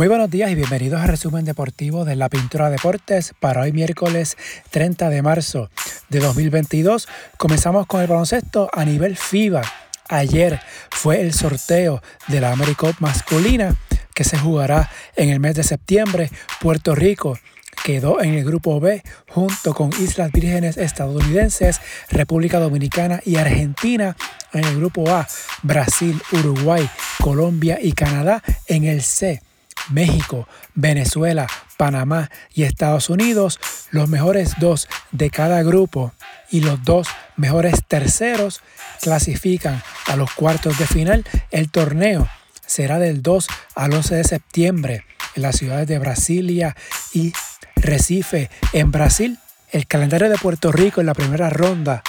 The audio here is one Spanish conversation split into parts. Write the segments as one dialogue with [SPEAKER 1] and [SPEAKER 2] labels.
[SPEAKER 1] Muy buenos días y bienvenidos al resumen deportivo de la Pintura Deportes para hoy miércoles 30 de marzo de 2022. Comenzamos con el baloncesto a nivel FIBA. Ayer fue el sorteo de la AmeriCup masculina que se jugará en el mes de septiembre. Puerto Rico quedó en el grupo B junto con Islas Vírgenes estadounidenses, República Dominicana y Argentina. En el grupo A, Brasil, Uruguay, Colombia y Canadá. En el C, México, Venezuela, Panamá y Estados Unidos, los mejores dos de cada grupo y los dos mejores terceros clasifican a los cuartos de final. El torneo será del 2 al 11 de septiembre en las ciudades de Brasilia y Recife, en Brasil. El calendario de Puerto Rico en la primera ronda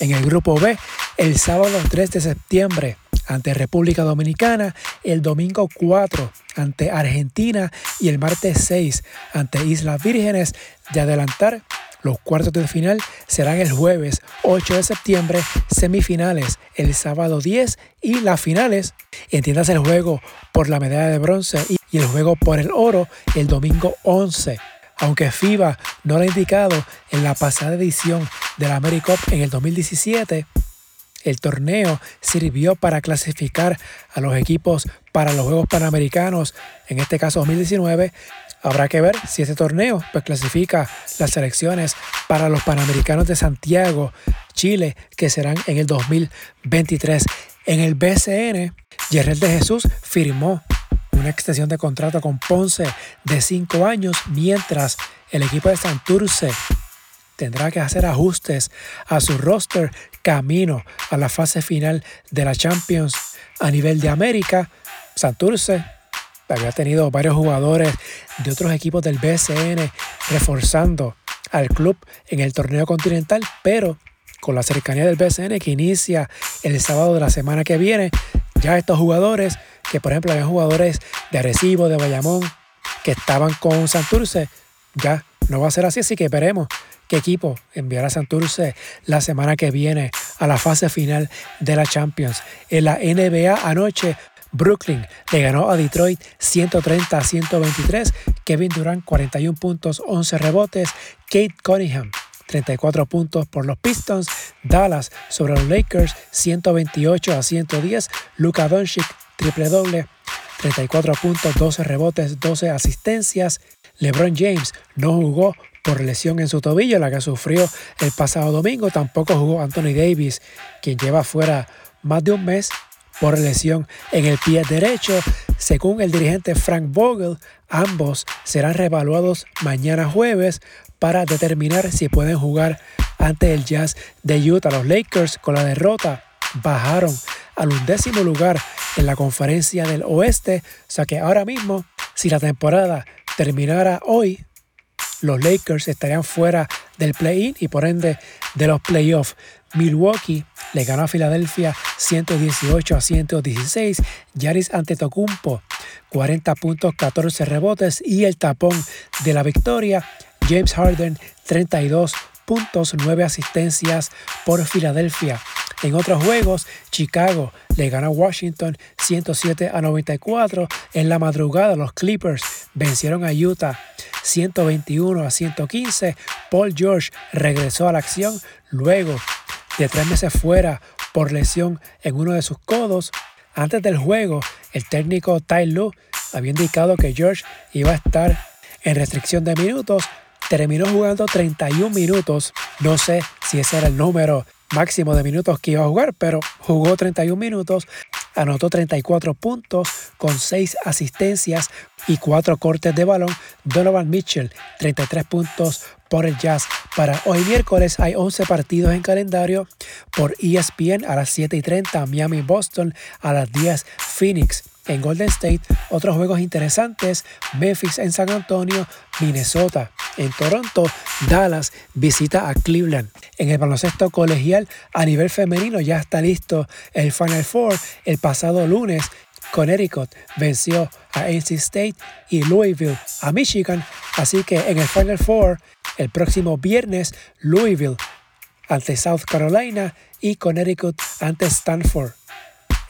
[SPEAKER 1] en el grupo B el sábado 3 de septiembre ante República Dominicana, el domingo 4 ante Argentina y el martes 6 ante Islas Vírgenes. De adelantar, los cuartos de final serán el jueves 8 de septiembre, semifinales el sábado 10 y las finales, entiendas el juego por la medalla de bronce y el juego por el oro el domingo 11. Aunque FIBA no lo ha indicado en la pasada edición de la AmeriCup en el 2017, el torneo sirvió para clasificar a los equipos para los Juegos Panamericanos, en este caso 2019. Habrá que ver si este torneo pues, clasifica las selecciones para los Panamericanos de Santiago, Chile, que serán en el 2023. En el BCN, Yerrel de Jesús firmó una extensión de contrato con Ponce de 5 años, mientras el equipo de Santurce tendrá que hacer ajustes a su roster camino a la fase final de la Champions a nivel de América. Santurce había tenido varios jugadores de otros equipos del BCN reforzando al club en el torneo continental, pero con la cercanía del BCN que inicia el sábado de la semana que viene, ya estos jugadores, que por ejemplo había jugadores de Arecibo, de Bayamón, que estaban con Santurce, ya no va a ser así, así que veremos qué equipo enviará a Santurce la semana que viene a la fase final de la Champions. En la NBA anoche, Brooklyn le ganó a Detroit 130 a 123. Kevin Durant 41 puntos, 11 rebotes. Kate Cunningham 34 puntos por los Pistons. Dallas sobre los Lakers 128 a 110. Luka Doncic triple doble. 34 puntos, 12 rebotes, 12 asistencias. LeBron James no jugó por lesión en su tobillo, la que sufrió el pasado domingo. Tampoco jugó Anthony Davis, quien lleva fuera más de un mes por lesión en el pie derecho. Según el dirigente Frank Vogel, ambos serán reevaluados mañana jueves para determinar si pueden jugar ante el Jazz de Utah. Los Lakers con la derrota bajaron al undécimo lugar en la conferencia del oeste. O sea que ahora mismo, si la temporada terminara hoy, los Lakers estarían fuera del play-in y por ende de los playoffs. Milwaukee le ganó a Filadelfia 118 a 116. Yaris Antetokounmpo 40 puntos, 14 rebotes y el tapón de la victoria. James Harden 32 puntos, 9 asistencias por Filadelfia. En otros juegos, Chicago le ganó a Washington 107 a 94. En la madrugada, los Clippers vencieron a Utah 121 a 115. Paul George regresó a la acción luego de tres meses fuera por lesión en uno de sus codos. Antes del juego, el técnico Ty Lue había indicado que George iba a estar en restricción de minutos. Terminó jugando 31 minutos. No sé si ese era el número máximo de minutos que iba a jugar, pero jugó 31 minutos, anotó 34 puntos con 6 asistencias y 4 cortes de balón. Donovan Mitchell, 33 puntos por el Jazz. Para hoy miércoles hay 11 partidos en calendario por ESPN a las 7 y 30, Miami Boston a las 10, Phoenix en Golden State, otros juegos interesantes, Memphis en San Antonio, Minnesota en Toronto, Dallas visita a Cleveland. En el baloncesto colegial a nivel femenino ya está listo el Final Four. El pasado lunes Connecticut venció a NC State y Louisville a Michigan. Así que en el Final Four, el próximo viernes, Louisville ante South Carolina y Connecticut ante Stanford.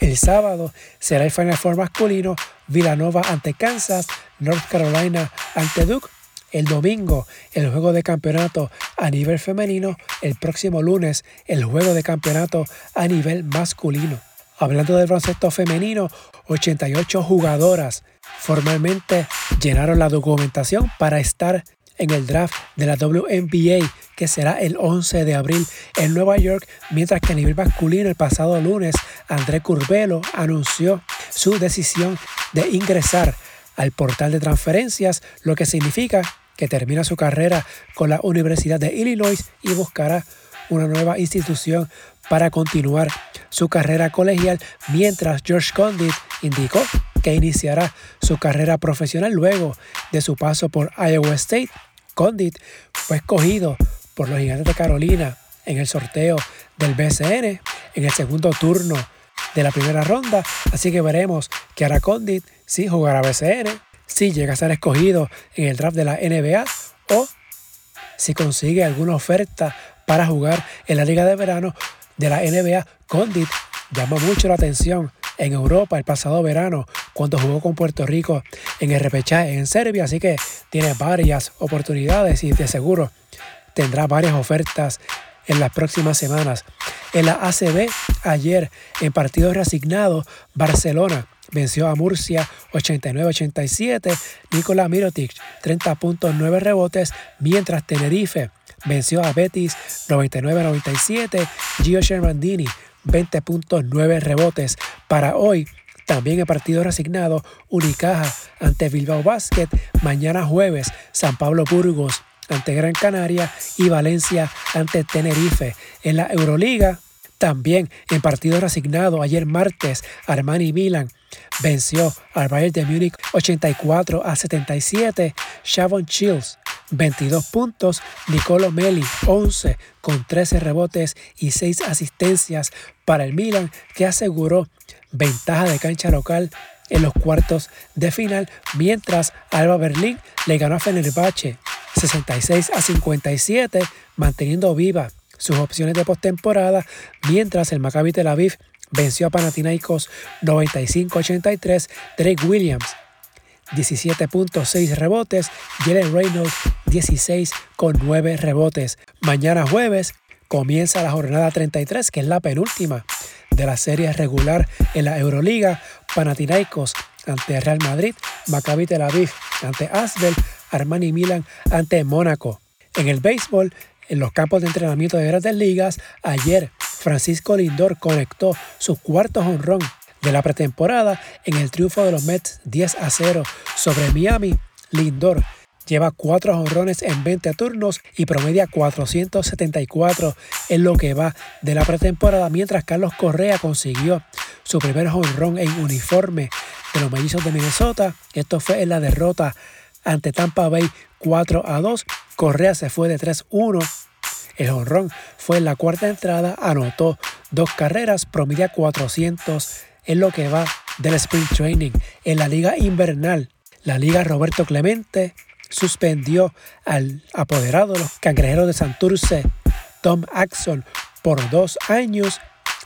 [SPEAKER 1] El sábado será el Final Four masculino, Villanova ante Kansas, North Carolina ante Duke. El domingo, el juego de campeonato a nivel femenino. El próximo lunes, el juego de campeonato a nivel masculino. Hablando del baloncesto femenino, 88 jugadoras formalmente llenaron la documentación para estar en el draft de la WNBA que será el 11 de abril en Nueva York, mientras que a nivel masculino el pasado lunes André Curvelo anunció su decisión de ingresar al portal de transferencias, lo que significa que termina su carrera con la Universidad de Illinois y buscará una nueva institución para continuar su carrera colegial, mientras George Condit indicó que iniciará su carrera profesional luego de su paso por Iowa State. Condit fue escogido por los Gigantes de Carolina en el sorteo del BCN en el segundo turno de la primera ronda, así que veremos que hará Condit si jugará BCN, si llega a ser escogido en el draft de la NBA o si consigue alguna oferta para jugar en la Liga de Verano de la NBA. Condit llamó mucho la atención en Europa el pasado verano cuando jugó con Puerto Rico en el repechaje en Serbia, así que tiene varias oportunidades y de seguro tendrá varias ofertas en las próximas semanas. En la ACB, ayer en partido reasignado, Barcelona venció a Murcia 89-87, Nicolás Mirotic 30.9 rebotes, mientras Tenerife venció a Betis 99-97, Gio Shermandini 20.9 rebotes. Para hoy, también el partido resignado, Unicaja ante Bilbao Basket, mañana jueves, San Pablo Burgos ante Gran Canaria y Valencia ante Tenerife. En la Euroliga, también en partido resignado, ayer martes, Armani Milan venció al Bayern de Múnich 84 a 77. Shavon Chills 22 puntos, Nicolo Meli 11 con 13 rebotes y 6 asistencias para el Milan que aseguró ventaja de cancha local en los cuartos de final, mientras Alba Berlín le ganó a Fenerbahce 66 a 57, manteniendo viva sus opciones de postemporada, mientras el Maccabi Tel Aviv venció a Panathinaikos 95-83, Drake Williams 17.6 rebotes, Jalen Reynolds 16 con 9 rebotes. Mañana jueves comienza la jornada 33, que es la penúltima de la serie regular en la Euroliga. Panathinaikos ante Real Madrid, Maccabi Tel Aviv ante Asbel, Armani Milan ante Mónaco. En el béisbol, en los campos de entrenamiento de grandes ligas, ayer Francisco Lindor conectó su cuarto honrón de la pretemporada en el triunfo de los Mets 10 a 0 sobre Miami. Lindor lleva 4 honrones en 20 turnos y promedia 474 en lo que va de la pretemporada, mientras Carlos Correa consiguió su primer honrón en uniforme de los mellizos de Minnesota. Esto fue en la derrota ante Tampa Bay 4 a 2. Correa se fue de 3-1. El honrón fue en la cuarta entrada, anotó dos carreras, promedia 400 en lo que va del Spring Training. En la liga invernal, la liga Roberto Clemente suspendió al apoderado de los de Santurce, Tom Axon, por dos años,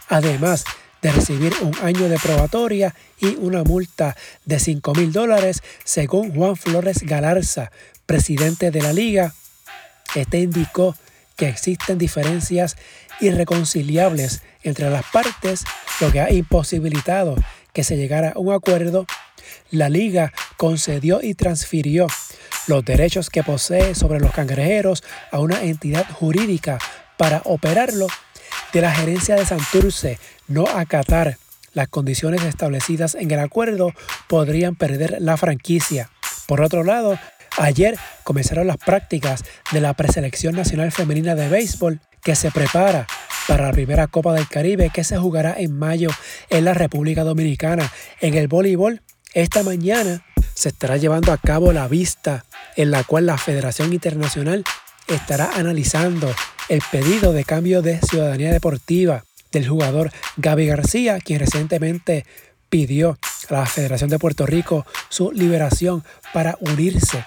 [SPEAKER 1] además de recibir un año de probatoria y una multa de 5 mil dólares, según Juan Flores Galarza, presidente de la liga. Este indicó que existen diferencias irreconciliables entre las partes, lo que ha imposibilitado que se llegara a un acuerdo. La liga concedió y transfirió los derechos que posee sobre los cangrejeros a una entidad jurídica para operarlo de la gerencia de Santurce no acatar las condiciones establecidas en el acuerdo podrían perder la franquicia. Por otro lado, Ayer comenzaron las prácticas de la preselección nacional femenina de béisbol que se prepara para la primera Copa del Caribe que se jugará en mayo en la República Dominicana. En el voleibol, esta mañana se estará llevando a cabo la vista en la cual la Federación Internacional estará analizando el pedido de cambio de ciudadanía deportiva del jugador Gaby García, quien recientemente pidió a la Federación de Puerto Rico su liberación para unirse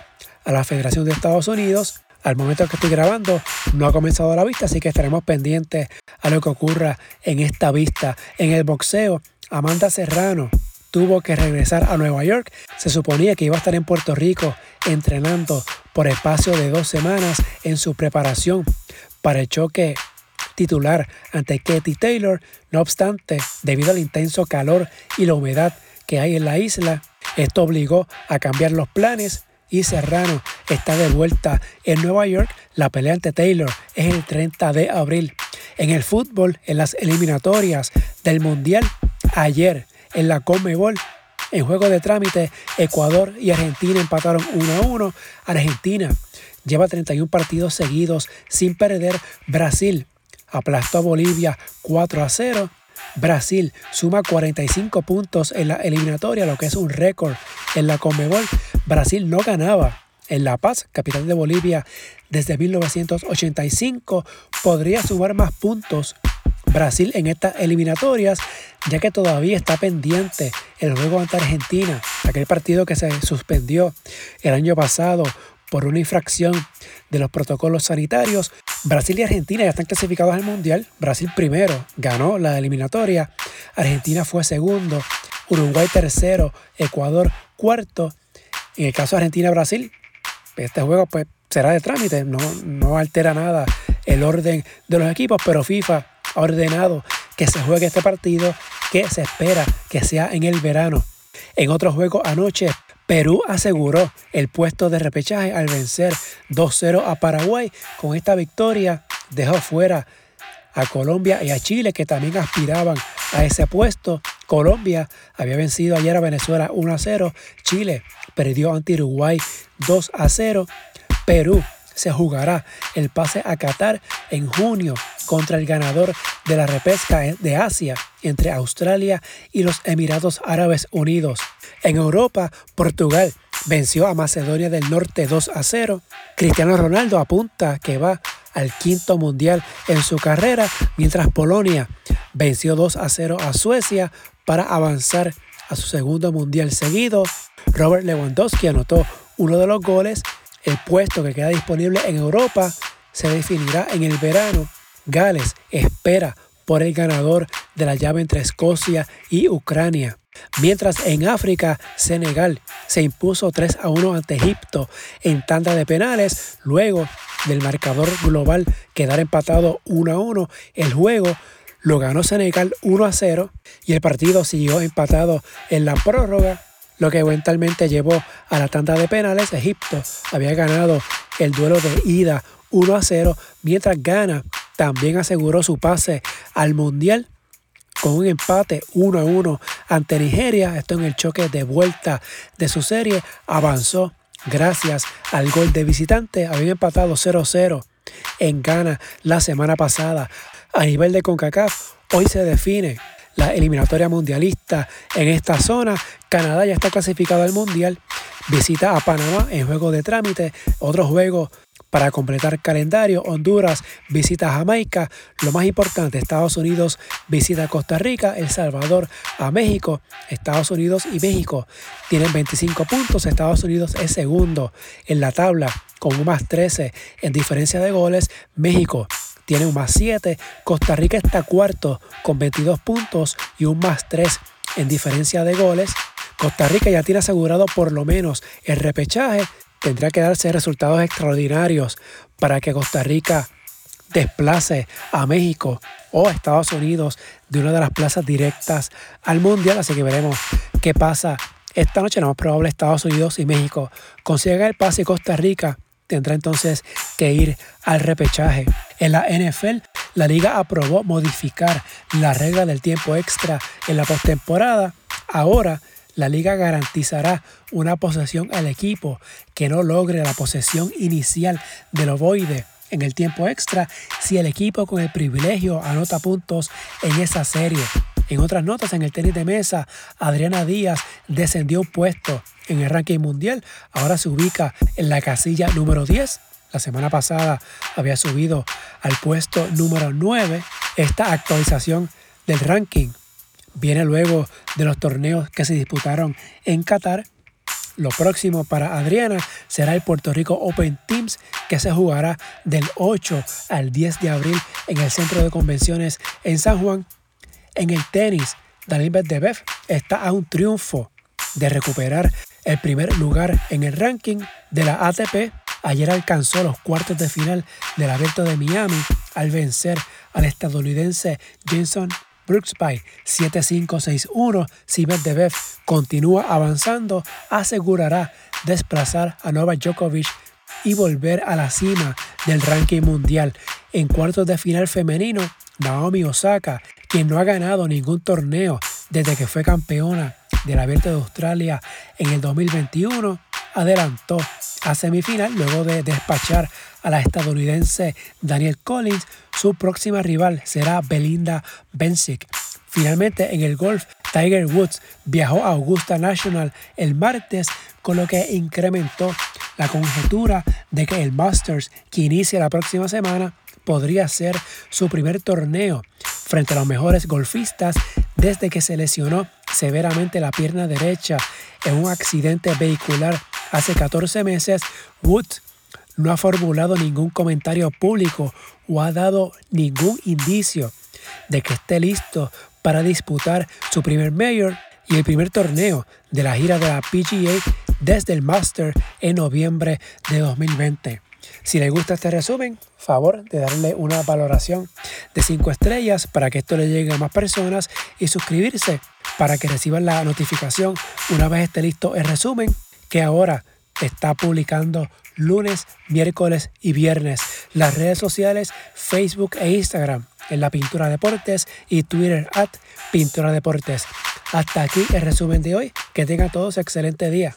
[SPEAKER 1] a la Federación de Estados Unidos. Al momento que estoy grabando no ha comenzado la vista, así que estaremos pendientes a lo que ocurra en esta vista. En el boxeo, Amanda Serrano tuvo que regresar a Nueva York. Se suponía que iba a estar en Puerto Rico entrenando por espacio de dos semanas en su preparación para el choque titular ante Katie Taylor. No obstante, debido al intenso calor y la humedad que hay en la isla, esto obligó a cambiar los planes y Serrano está de vuelta en Nueva York. La pelea ante Taylor es el 30 de abril. En el fútbol, en las eliminatorias del Mundial, ayer en la Conmebol, en juego de trámite, Ecuador y Argentina empataron 1 a 1. Argentina lleva 31 partidos seguidos sin perder. Brasil aplastó a Bolivia 4 a 0. Brasil suma 45 puntos en la eliminatoria, lo que es un récord en la Conmebol. Brasil no ganaba en La Paz, capital de Bolivia, desde 1985. Podría sumar más puntos Brasil en estas eliminatorias, ya que todavía está pendiente el juego ante Argentina, aquel partido que se suspendió el año pasado por una infracción de los protocolos sanitarios. Brasil y Argentina ya están clasificados al Mundial. Brasil primero ganó la eliminatoria, Argentina fue segundo, Uruguay tercero, Ecuador cuarto. En el caso de Argentina-Brasil, este juego pues será de trámite, no, no altera nada el orden de los equipos, pero FIFA ha ordenado que se juegue este partido que se espera que sea en el verano. En otro juego anoche, Perú aseguró el puesto de repechaje al vencer 2-0 a Paraguay. Con esta victoria dejó fuera a Colombia y a Chile que también aspiraban a ese puesto. Colombia había vencido ayer a Venezuela 1-0. Chile perdió ante Uruguay 2-0. Perú se jugará el pase a Qatar en junio contra el ganador de la repesca de Asia entre Australia y los Emiratos Árabes Unidos. En Europa, Portugal venció a Macedonia del Norte 2 a 0. Cristiano Ronaldo apunta que va al quinto mundial en su carrera, mientras Polonia venció 2 a 0 a Suecia para avanzar a su segundo mundial seguido. Robert Lewandowski anotó uno de los goles el puesto que queda disponible en Europa se definirá en el verano. Gales espera por el ganador de la llave entre Escocia y Ucrania. Mientras en África, Senegal se impuso 3 a 1 ante Egipto en tanda de penales, luego del marcador global quedar empatado 1 a 1, el juego lo ganó Senegal 1 a 0 y el partido siguió empatado en la prórroga lo que eventualmente llevó a la tanda de penales. Egipto había ganado el duelo de ida 1 a 0, mientras Ghana también aseguró su pase al Mundial con un empate 1 a 1 ante Nigeria. Esto en el choque de vuelta de su serie avanzó gracias al gol de visitante. Habían empatado 0 a 0 en Ghana la semana pasada. A nivel de CONCACAF, hoy se define la eliminatoria mundialista en esta zona. Canadá ya está clasificado al mundial. Visita a Panamá en juego de trámite. Otro juego para completar calendario, Honduras visita Jamaica. Lo más importante, Estados Unidos visita Costa Rica, El Salvador a México. Estados Unidos y México tienen 25 puntos. Estados Unidos es segundo en la tabla con un más 13 en diferencia de goles. México tiene un más 7. Costa Rica está cuarto con 22 puntos y un más 3 en diferencia de goles. Costa Rica ya tiene asegurado por lo menos el repechaje. Tendrá que darse resultados extraordinarios para que Costa Rica desplace a México o a Estados Unidos de una de las plazas directas al Mundial. Así que veremos qué pasa esta noche. Lo más probable Estados Unidos y México consigan el pase y Costa Rica tendrá entonces que ir al repechaje. En la NFL, la liga aprobó modificar la regla del tiempo extra en la postemporada. Ahora, la liga garantizará una posesión al equipo que no logre la posesión inicial del ovoide en el tiempo extra si el equipo con el privilegio anota puntos en esa serie. En otras notas, en el tenis de mesa, Adriana Díaz descendió un puesto en el ranking mundial. Ahora se ubica en la casilla número 10. La semana pasada había subido al puesto número 9. Esta actualización del ranking viene luego de los torneos que se disputaron en Qatar. Lo próximo para Adriana será el Puerto Rico Open Teams que se jugará del 8 al 10 de abril en el Centro de Convenciones en San Juan. En el tenis, Daniel Medvedev está a un triunfo de recuperar el primer lugar en el ranking de la ATP. Ayer alcanzó los cuartos de final del Abierto de Miami al vencer al estadounidense Jason Brooks by 7-5-6-1. Si Medvedev continúa avanzando, asegurará desplazar a Novak Djokovic y volver a la cima del ranking mundial. En cuartos de final femenino, Naomi Osaka, quien no ha ganado ningún torneo desde que fue campeona del Abierto de Australia en el 2021, adelantó a semifinal luego de despachar a la estadounidense Daniel Collins. Su próxima rival será Belinda Bencic. Finalmente, en el golf, Tiger Woods viajó a Augusta National el martes, con lo que incrementó la conjetura de que el Masters, que inicia la próxima semana, podría ser su primer torneo frente a los mejores golfistas desde que se lesionó severamente la pierna derecha en un accidente vehicular hace 14 meses. Woods no ha formulado ningún comentario público o ha dado ningún indicio de que esté listo para disputar su primer mayor y el primer torneo de la gira de la PGA desde el Master en noviembre de 2020. Si les gusta este resumen, favor de darle una valoración de 5 estrellas para que esto le llegue a más personas y suscribirse para que reciban la notificación una vez esté listo el resumen que ahora está publicando lunes, miércoles y viernes. Las redes sociales Facebook e Instagram en la Pintura Deportes y Twitter at Pintura Deportes. Hasta aquí el resumen de hoy. Que tengan todos excelente día.